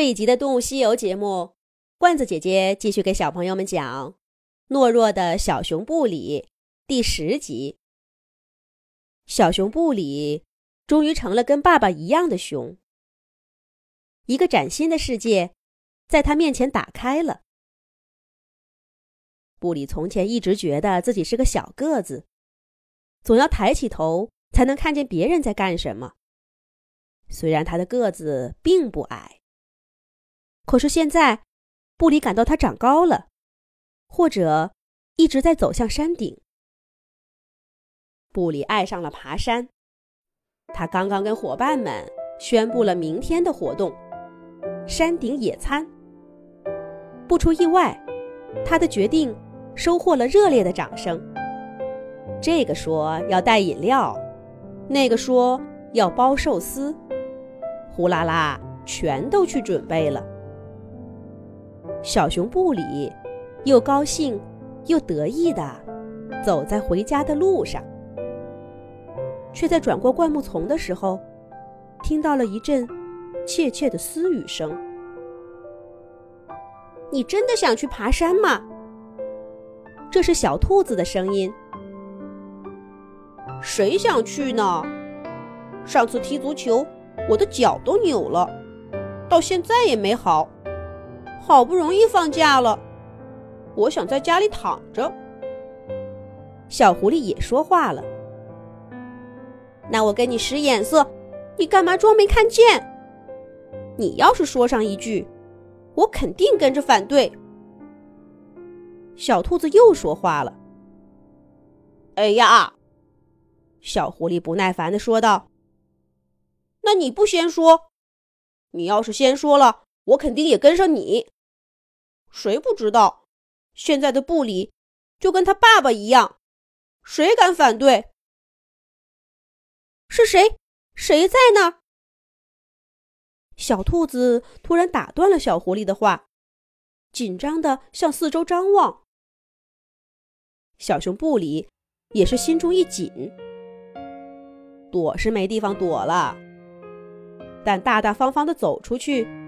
这一集的《动物西游》节目，罐子姐姐继续给小朋友们讲《懦弱的小熊布里》第十集。小熊布里终于成了跟爸爸一样的熊，一个崭新的世界在他面前打开了。布里从前一直觉得自己是个小个子，总要抬起头才能看见别人在干什么。虽然他的个子并不矮。可是现在，布里感到他长高了，或者一直在走向山顶。布里爱上了爬山，他刚刚跟伙伴们宣布了明天的活动——山顶野餐。不出意外，他的决定收获了热烈的掌声。这个说要带饮料，那个说要包寿司，呼啦啦，全都去准备了。小熊布里又高兴又得意地走在回家的路上，却在转过灌木丛的时候，听到了一阵窃窃的私语声：“你真的想去爬山吗？”这是小兔子的声音。谁想去呢？上次踢足球，我的脚都扭了，到现在也没好。好不容易放假了，我想在家里躺着。小狐狸也说话了：“那我跟你使眼色，你干嘛装没看见？你要是说上一句，我肯定跟着反对。”小兔子又说话了：“哎呀！”小狐狸不耐烦的说道：“那你不先说？你要是先说了。”我肯定也跟上你。谁不知道，现在的布里就跟他爸爸一样，谁敢反对？是谁？谁在呢？小兔子突然打断了小狐狸的话，紧张的向四周张望。小熊布里也是心中一紧，躲是没地方躲了，但大大方方的走出去。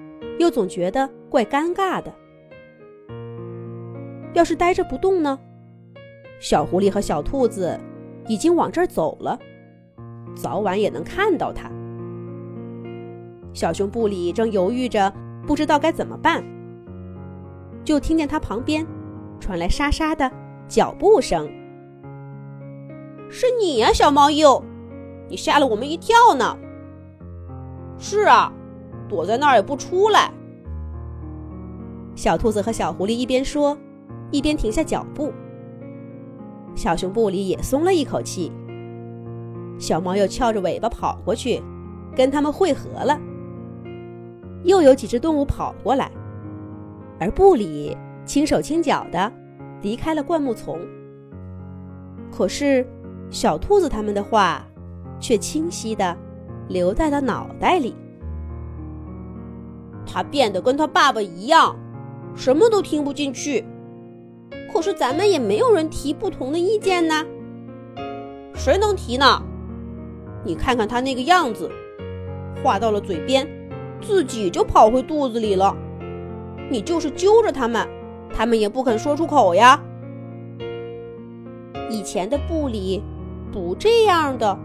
又总觉得怪尴尬的。要是呆着不动呢？小狐狸和小兔子已经往这儿走了，早晚也能看到它。小熊布里正犹豫着，不知道该怎么办，就听见它旁边传来沙沙的脚步声。是你呀，小猫鼬，你吓了我们一跳呢。是啊。躲在那儿也不出来。小兔子和小狐狸一边说，一边停下脚步。小熊布里也松了一口气。小猫又翘着尾巴跑过去，跟他们汇合了。又有几只动物跑过来，而布里轻手轻脚的离开了灌木丛。可是，小兔子他们的话却清晰的留在了脑袋里。他变得跟他爸爸一样，什么都听不进去。可是咱们也没有人提不同的意见呢。谁能提呢？你看看他那个样子，话到了嘴边，自己就跑回肚子里了。你就是揪着他们，他们也不肯说出口呀。以前的布里不这样的，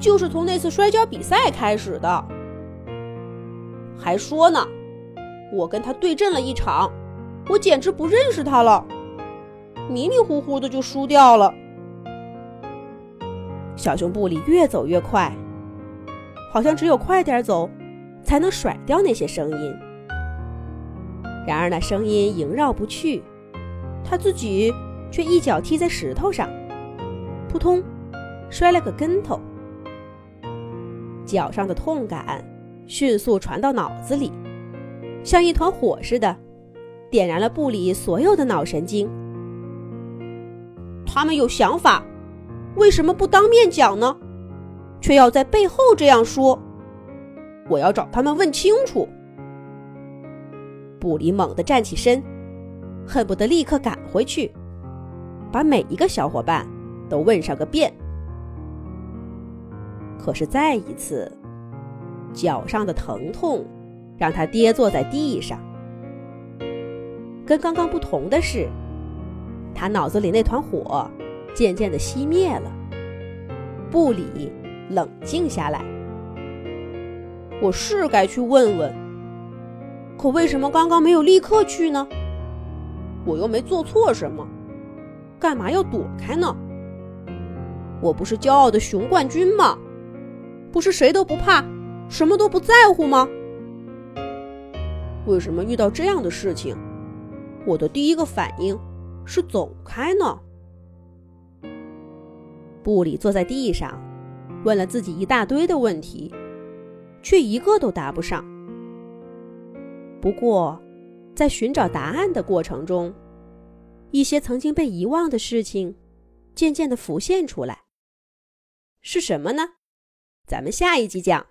就是从那次摔跤比赛开始的。还说呢，我跟他对阵了一场，我简直不认识他了，迷迷糊糊的就输掉了。小熊布里越走越快，好像只有快点走，才能甩掉那些声音。然而那声音萦绕不去，他自己却一脚踢在石头上，扑通，摔了个跟头，脚上的痛感。迅速传到脑子里，像一团火似的，点燃了布里所有的脑神经。他们有想法，为什么不当面讲呢？却要在背后这样说？我要找他们问清楚。布里猛地站起身，恨不得立刻赶回去，把每一个小伙伴都问上个遍。可是再一次。脚上的疼痛让他跌坐在地上。跟刚刚不同的是，他脑子里那团火渐渐的熄灭了。布里冷静下来。我是该去问问，可为什么刚刚没有立刻去呢？我又没做错什么，干嘛要躲开呢？我不是骄傲的熊冠军吗？不是谁都不怕，什么都不在乎吗？为什么遇到这样的事情，我的第一个反应是走开呢？布里坐在地上，问了自己一大堆的问题，却一个都答不上。不过，在寻找答案的过程中，一些曾经被遗忘的事情渐渐的浮现出来。是什么呢？咱们下一集讲。